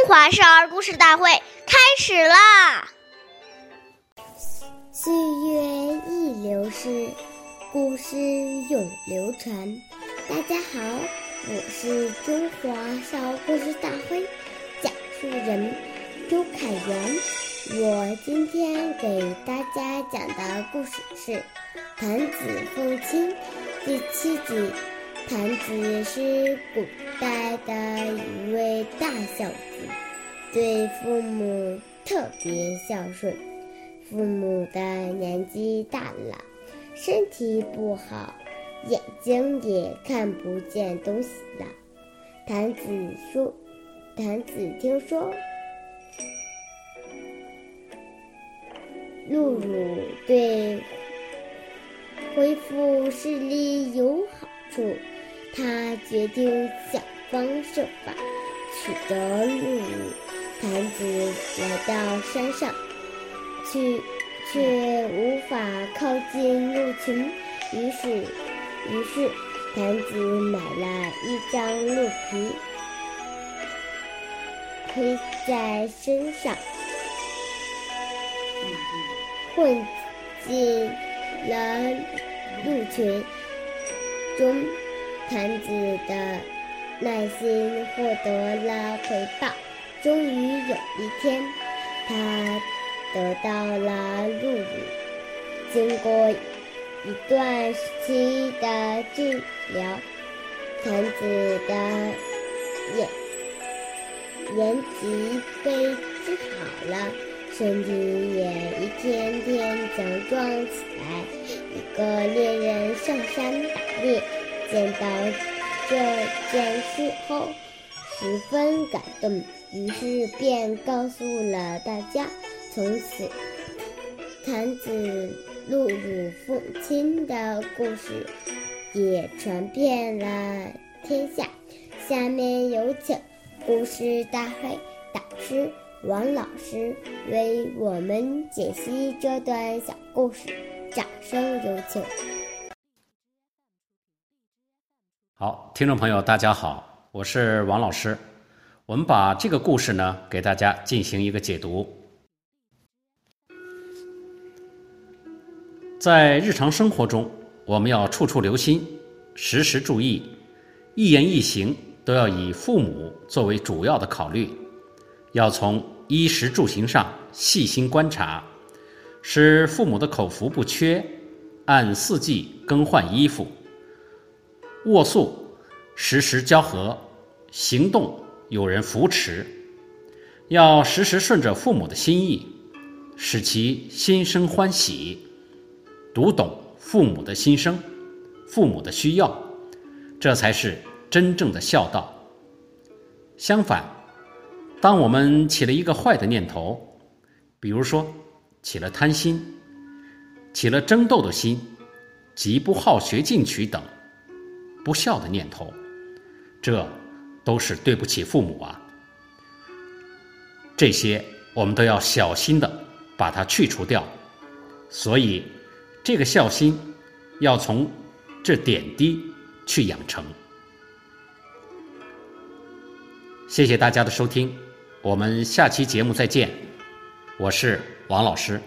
中华少儿故事大会开始啦！岁月易流逝，故事永流传。大家好，我是中华少儿故事大会讲述人周凯源。我今天给大家讲的故事是《弹子凤亲》第七集。谭子是古代的一位大孝子，对父母特别孝顺。父母的年纪大了，身体不好，眼睛也看不见东西了。谭子说：“谭子听说露露对恢复视力有好处。”他决定想方设法取得露露。坛子来到山上，去却无法靠近鹿群，于是，于是坛子买了一张鹿皮，披在身上，混进了鹿群中。坛子的耐心获得了回报，终于有一天，他得到了露露。经过一段时期的治疗，坛子的眼眼疾被治好了，身体也一天天强壮起来。一个猎人上山打猎。见到这件事后，十分感动，于是便告诉了大家。从此，坛子露乳父亲的故事也传遍了天下。下面有请故事大会导师王老师为我们解析这段小故事，掌声有请。好，听众朋友，大家好，我是王老师。我们把这个故事呢，给大家进行一个解读。在日常生活中，我们要处处留心，时时注意，一言一行都要以父母作为主要的考虑，要从衣食住行上细心观察，使父母的口福不缺，按四季更换衣服。卧宿，时时交合；行动，有人扶持。要时时顺着父母的心意，使其心生欢喜，读懂父母的心声、父母的需要，这才是真正的孝道。相反，当我们起了一个坏的念头，比如说起了贪心、起了争斗的心、极不好学进取等。不孝的念头，这都是对不起父母啊！这些我们都要小心的把它去除掉。所以，这个孝心要从这点滴去养成。谢谢大家的收听，我们下期节目再见。我是王老师。